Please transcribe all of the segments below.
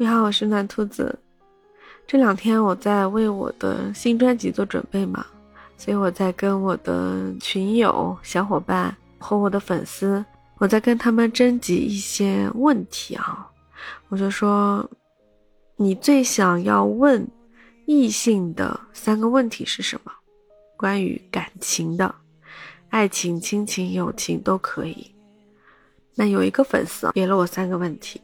你好，我是暖兔子。这两天我在为我的新专辑做准备嘛，所以我在跟我的群友、小伙伴和我的粉丝，我在跟他们征集一些问题啊。我就说，你最想要问异性的三个问题是什么？关于感情的，爱情、亲情、友情都可以。那有一个粉丝给了我三个问题，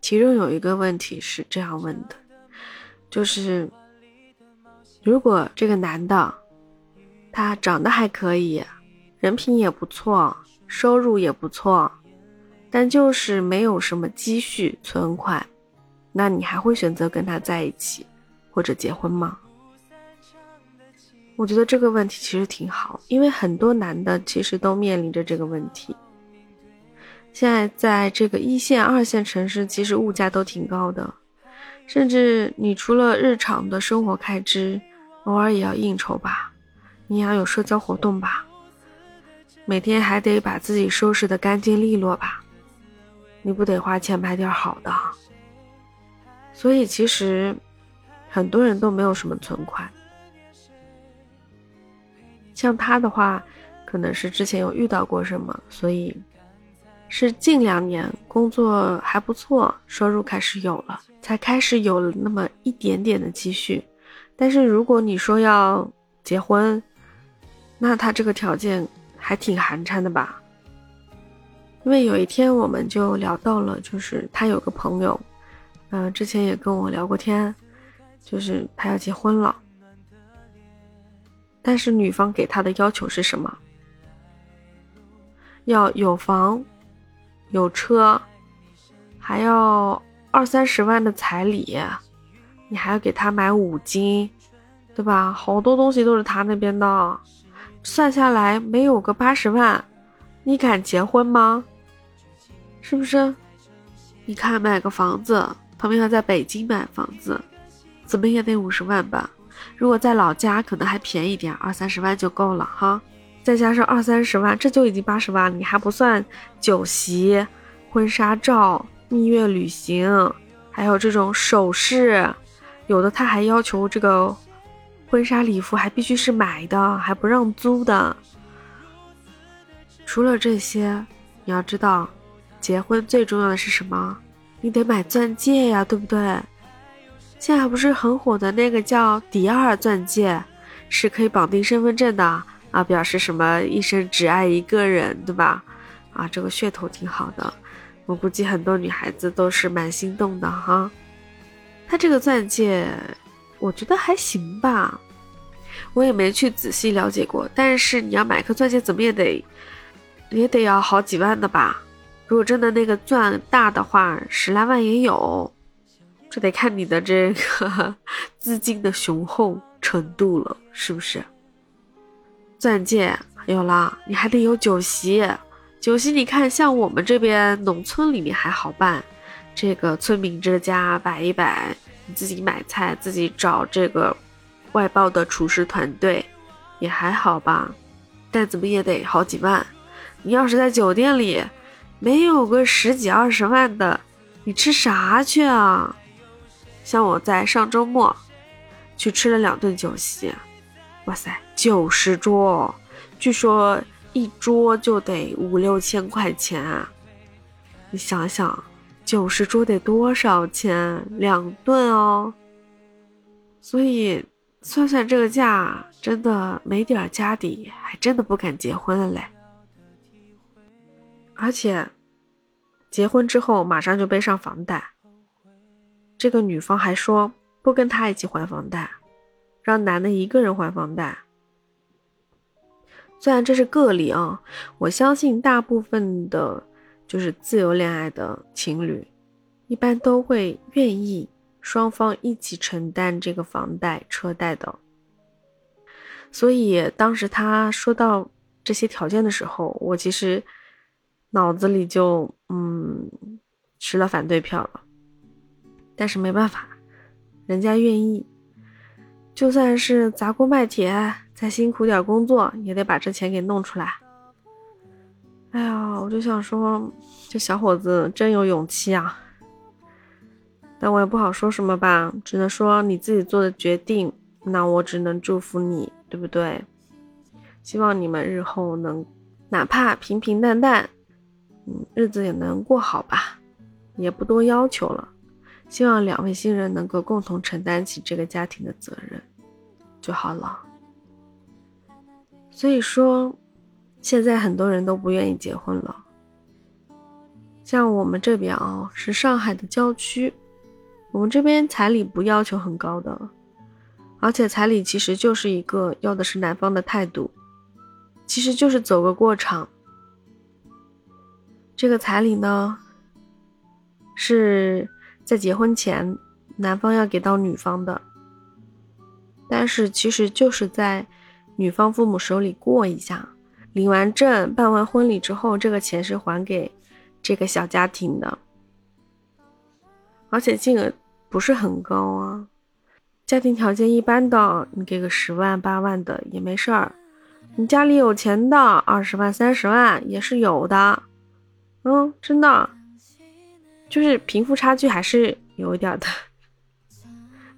其中有一个问题是这样问的。就是，如果这个男的，他长得还可以，人品也不错，收入也不错，但就是没有什么积蓄存款，那你还会选择跟他在一起或者结婚吗？我觉得这个问题其实挺好，因为很多男的其实都面临着这个问题。现在在这个一线、二线城市，其实物价都挺高的。甚至你除了日常的生活开支，偶尔也要应酬吧，你也要有社交活动吧，每天还得把自己收拾的干净利落吧，你不得花钱买点好的。所以其实很多人都没有什么存款，像他的话，可能是之前有遇到过什么，所以。是近两年工作还不错，收入开始有了，才开始有了那么一点点的积蓄。但是如果你说要结婚，那他这个条件还挺寒碜的吧？因为有一天我们就聊到了，就是他有个朋友，嗯，之前也跟我聊过天，就是他要结婚了，但是女方给他的要求是什么？要有房。有车，还要二三十万的彩礼，你还要给他买五金，对吧？好多东西都是他那边的，算下来没有个八十万，你敢结婚吗？是不是？你看买个房子，旁边要在北京买房子，怎么也得五十万吧？如果在老家，可能还便宜点，二三十万就够了哈。再加上二三十万，这就已经八十万。你还不算酒席、婚纱照、蜜月旅行，还有这种首饰，有的他还要求这个婚纱礼服还必须是买的，还不让租的。除了这些，你要知道，结婚最重要的是什么？你得买钻戒呀，对不对？现在不是很火的那个叫迪奥钻戒，是可以绑定身份证的。啊，表示什么一生只爱一个人，对吧？啊，这个噱头挺好的，我估计很多女孩子都是蛮心动的哈。他这个钻戒，我觉得还行吧，我也没去仔细了解过。但是你要买颗钻戒，怎么也得也得要好几万的吧？如果真的那个钻大的话，十来万也有，这得看你的这个 资金的雄厚程度了，是不是？钻戒有了，你还得有酒席。酒席你看，像我们这边农村里面还好办，这个村民这家摆一摆，你自己买菜，自己找这个外包的厨师团队，也还好吧。但怎么也得好几万。你要是在酒店里，没有个十几二十万的，你吃啥去啊？像我在上周末去吃了两顿酒席。哇塞，九十桌，据说一桌就得五六千块钱啊！你想想，九十桌得多少钱？两顿哦。所以算算这个价，真的没点家底，还真的不敢结婚了嘞。而且，结婚之后马上就背上房贷，这个女方还说不跟他一起还房贷。让男的一个人还房贷，虽然这是个例啊，我相信大部分的，就是自由恋爱的情侣，一般都会愿意双方一起承担这个房贷车贷的。所以当时他说到这些条件的时候，我其实脑子里就嗯持了反对票了，但是没办法，人家愿意。就算是砸锅卖铁，再辛苦点工作，也得把这钱给弄出来。哎呀，我就想说，这小伙子真有勇气啊！但我也不好说什么吧，只能说你自己做的决定。那我只能祝福你，对不对？希望你们日后能，哪怕平平淡淡，嗯，日子也能过好吧，也不多要求了。希望两位新人能够共同承担起这个家庭的责任就好了。所以说，现在很多人都不愿意结婚了。像我们这边啊，是上海的郊区，我们这边彩礼不要求很高的，而且彩礼其实就是一个要的是男方的态度，其实就是走个过场。这个彩礼呢，是在结婚前男方要给到女方的，但是其实就是在女方父母手里过一下，领完证、办完婚礼之后，这个钱是还给。这个小家庭的，而且金额不是很高啊，家庭条件一般的，你给个十万八万的也没事儿。你家里有钱的，二十万三十万也是有的。嗯，真的，就是贫富差距还是有一点的，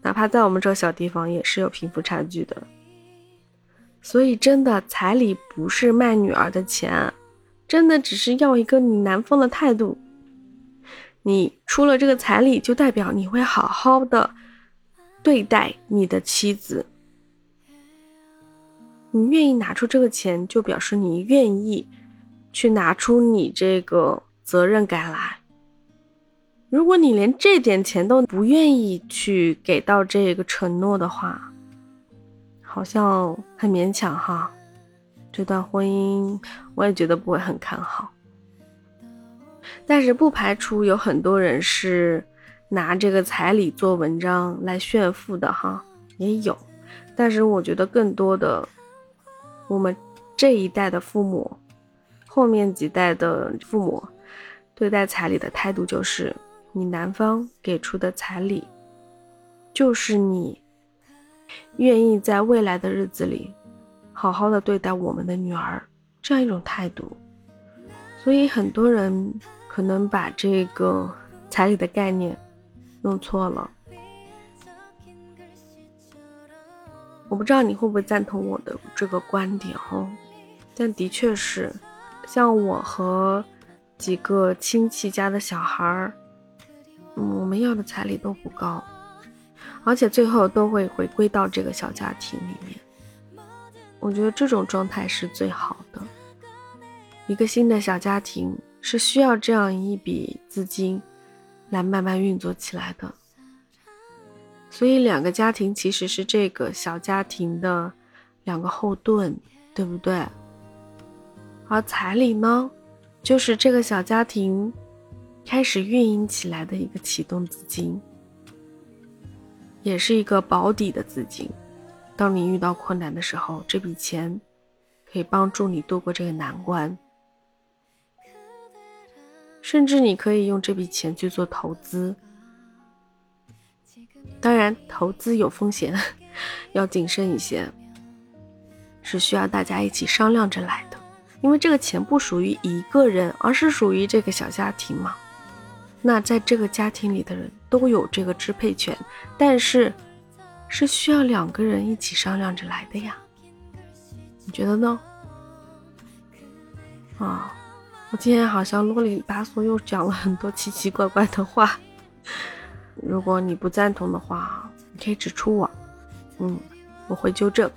哪怕在我们这小地方也是有贫富差距的。所以真的彩礼不是卖女儿的钱。真的只是要一个你男方的态度，你出了这个彩礼，就代表你会好好的对待你的妻子。你愿意拿出这个钱，就表示你愿意去拿出你这个责任感来。如果你连这点钱都不愿意去给到这个承诺的话，好像很勉强哈。这段婚姻我也觉得不会很看好，但是不排除有很多人是拿这个彩礼做文章来炫富的哈，也有。但是我觉得更多的，我们这一代的父母，后面几代的父母对待彩礼的态度就是，你男方给出的彩礼，就是你愿意在未来的日子里。好好的对待我们的女儿，这样一种态度，所以很多人可能把这个彩礼的概念弄错了。我不知道你会不会赞同我的这个观点哦，但的确是，像我和几个亲戚家的小孩儿，我们要的彩礼都不高，而且最后都会回归到这个小家庭里面。我觉得这种状态是最好的。一个新的小家庭是需要这样一笔资金来慢慢运作起来的。所以，两个家庭其实是这个小家庭的两个后盾，对不对？而彩礼呢，就是这个小家庭开始运营起来的一个启动资金，也是一个保底的资金。当你遇到困难的时候，这笔钱可以帮助你度过这个难关，甚至你可以用这笔钱去做投资。当然，投资有风险，要谨慎一些，是需要大家一起商量着来的。因为这个钱不属于一个人，而是属于这个小家庭嘛。那在这个家庭里的人都有这个支配权，但是。是需要两个人一起商量着来的呀，你觉得呢？啊，我今天好像啰里吧嗦又讲了很多奇奇怪怪的话。如果你不赞同的话，你可以指出我，嗯，我会纠正。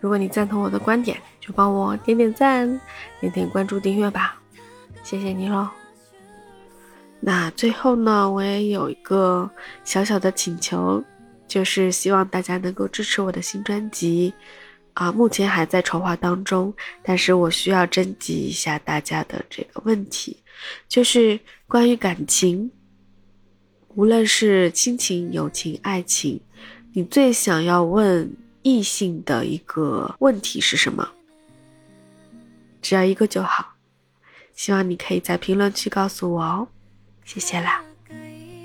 如果你赞同我的观点，就帮我点点赞，点点关注、订阅吧，谢谢你喽。那最后呢，我也有一个小小的请求，就是希望大家能够支持我的新专辑，啊，目前还在筹划当中，但是我需要征集一下大家的这个问题，就是关于感情，无论是亲情、友情、爱情，你最想要问异性的一个问题是什么？只要一个就好，希望你可以在评论区告诉我哦。谢谢啦，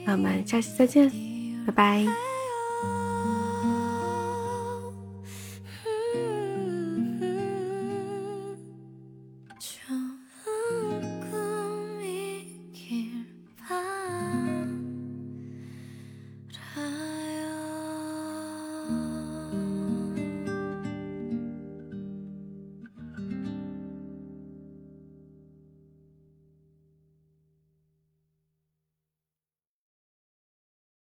那我们下期再见，拜拜。